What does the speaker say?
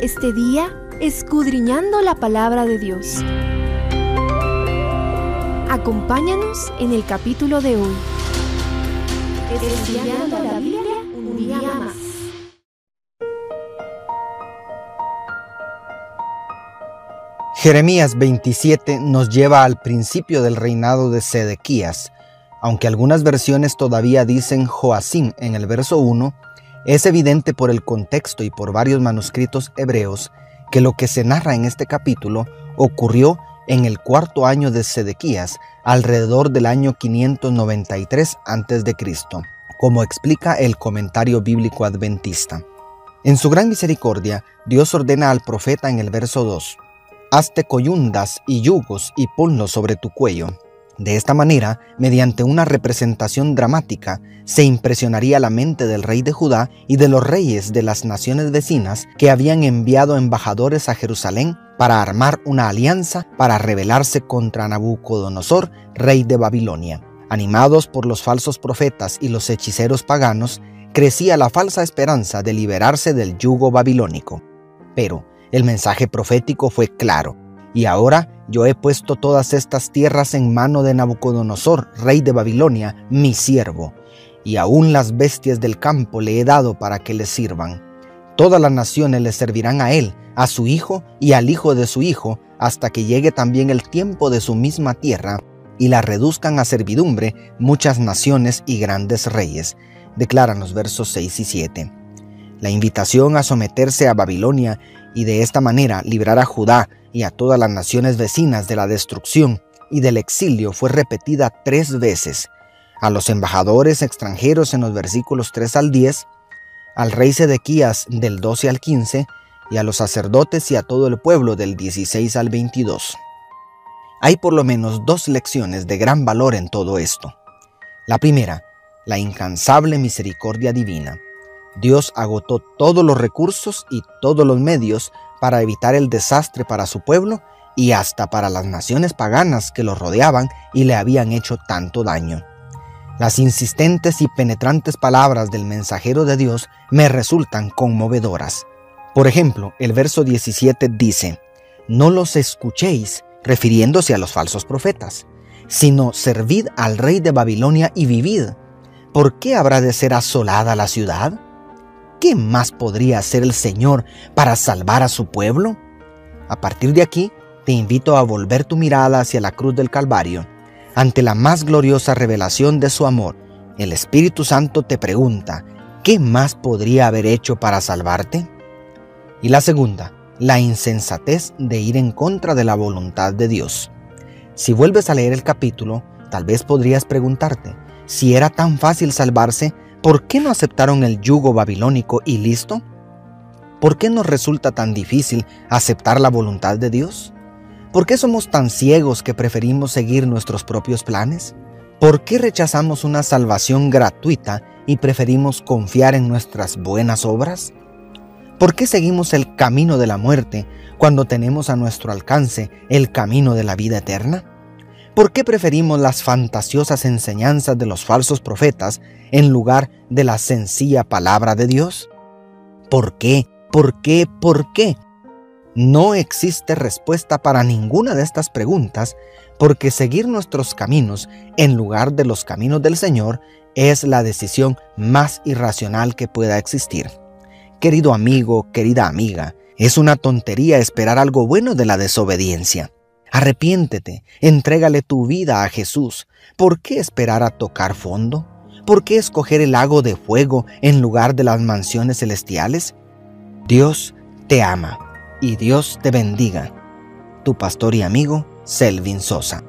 Este día escudriñando la palabra de Dios. Acompáñanos en el capítulo de hoy. Estudiando la Biblia un día más. Jeremías 27 nos lleva al principio del reinado de Sedequías. Aunque algunas versiones todavía dicen Joacim en el verso 1, es evidente por el contexto y por varios manuscritos hebreos que lo que se narra en este capítulo ocurrió en el cuarto año de Sedequías, alrededor del año 593 a.C., como explica el comentario bíblico adventista. En su gran misericordia, Dios ordena al profeta en el verso 2, Hazte coyundas y yugos y ponlos sobre tu cuello. De esta manera, mediante una representación dramática, se impresionaría la mente del rey de Judá y de los reyes de las naciones vecinas que habían enviado embajadores a Jerusalén para armar una alianza para rebelarse contra Nabucodonosor, rey de Babilonia. Animados por los falsos profetas y los hechiceros paganos, crecía la falsa esperanza de liberarse del yugo babilónico. Pero el mensaje profético fue claro, y ahora yo he puesto todas estas tierras en mano de Nabucodonosor, rey de Babilonia, mi siervo, y aún las bestias del campo le he dado para que le sirvan. Todas las naciones le servirán a él, a su hijo y al hijo de su hijo, hasta que llegue también el tiempo de su misma tierra, y la reduzcan a servidumbre muchas naciones y grandes reyes, declaran los versos 6 y 7. La invitación a someterse a Babilonia y de esta manera librar a Judá y a todas las naciones vecinas de la destrucción y del exilio fue repetida tres veces, a los embajadores extranjeros en los versículos 3 al 10, al rey Sedequías del 12 al 15 y a los sacerdotes y a todo el pueblo del 16 al 22. Hay por lo menos dos lecciones de gran valor en todo esto. La primera, la incansable misericordia divina. Dios agotó todos los recursos y todos los medios para evitar el desastre para su pueblo y hasta para las naciones paganas que lo rodeaban y le habían hecho tanto daño. Las insistentes y penetrantes palabras del mensajero de Dios me resultan conmovedoras. Por ejemplo, el verso 17 dice, No los escuchéis, refiriéndose a los falsos profetas, sino servid al rey de Babilonia y vivid. ¿Por qué habrá de ser asolada la ciudad? ¿Qué más podría hacer el Señor para salvar a su pueblo? A partir de aquí, te invito a volver tu mirada hacia la cruz del Calvario. Ante la más gloriosa revelación de su amor, el Espíritu Santo te pregunta, ¿qué más podría haber hecho para salvarte? Y la segunda, la insensatez de ir en contra de la voluntad de Dios. Si vuelves a leer el capítulo, tal vez podrías preguntarte, si era tan fácil salvarse, ¿Por qué no aceptaron el yugo babilónico y listo? ¿Por qué nos resulta tan difícil aceptar la voluntad de Dios? ¿Por qué somos tan ciegos que preferimos seguir nuestros propios planes? ¿Por qué rechazamos una salvación gratuita y preferimos confiar en nuestras buenas obras? ¿Por qué seguimos el camino de la muerte cuando tenemos a nuestro alcance el camino de la vida eterna? ¿Por qué preferimos las fantasiosas enseñanzas de los falsos profetas en lugar de la sencilla palabra de Dios? ¿Por qué? ¿Por qué? ¿Por qué? No existe respuesta para ninguna de estas preguntas porque seguir nuestros caminos en lugar de los caminos del Señor es la decisión más irracional que pueda existir. Querido amigo, querida amiga, es una tontería esperar algo bueno de la desobediencia. Arrepiéntete, entrégale tu vida a Jesús. ¿Por qué esperar a tocar fondo? ¿Por qué escoger el lago de fuego en lugar de las mansiones celestiales? Dios te ama y Dios te bendiga. Tu pastor y amigo, Selvin Sosa.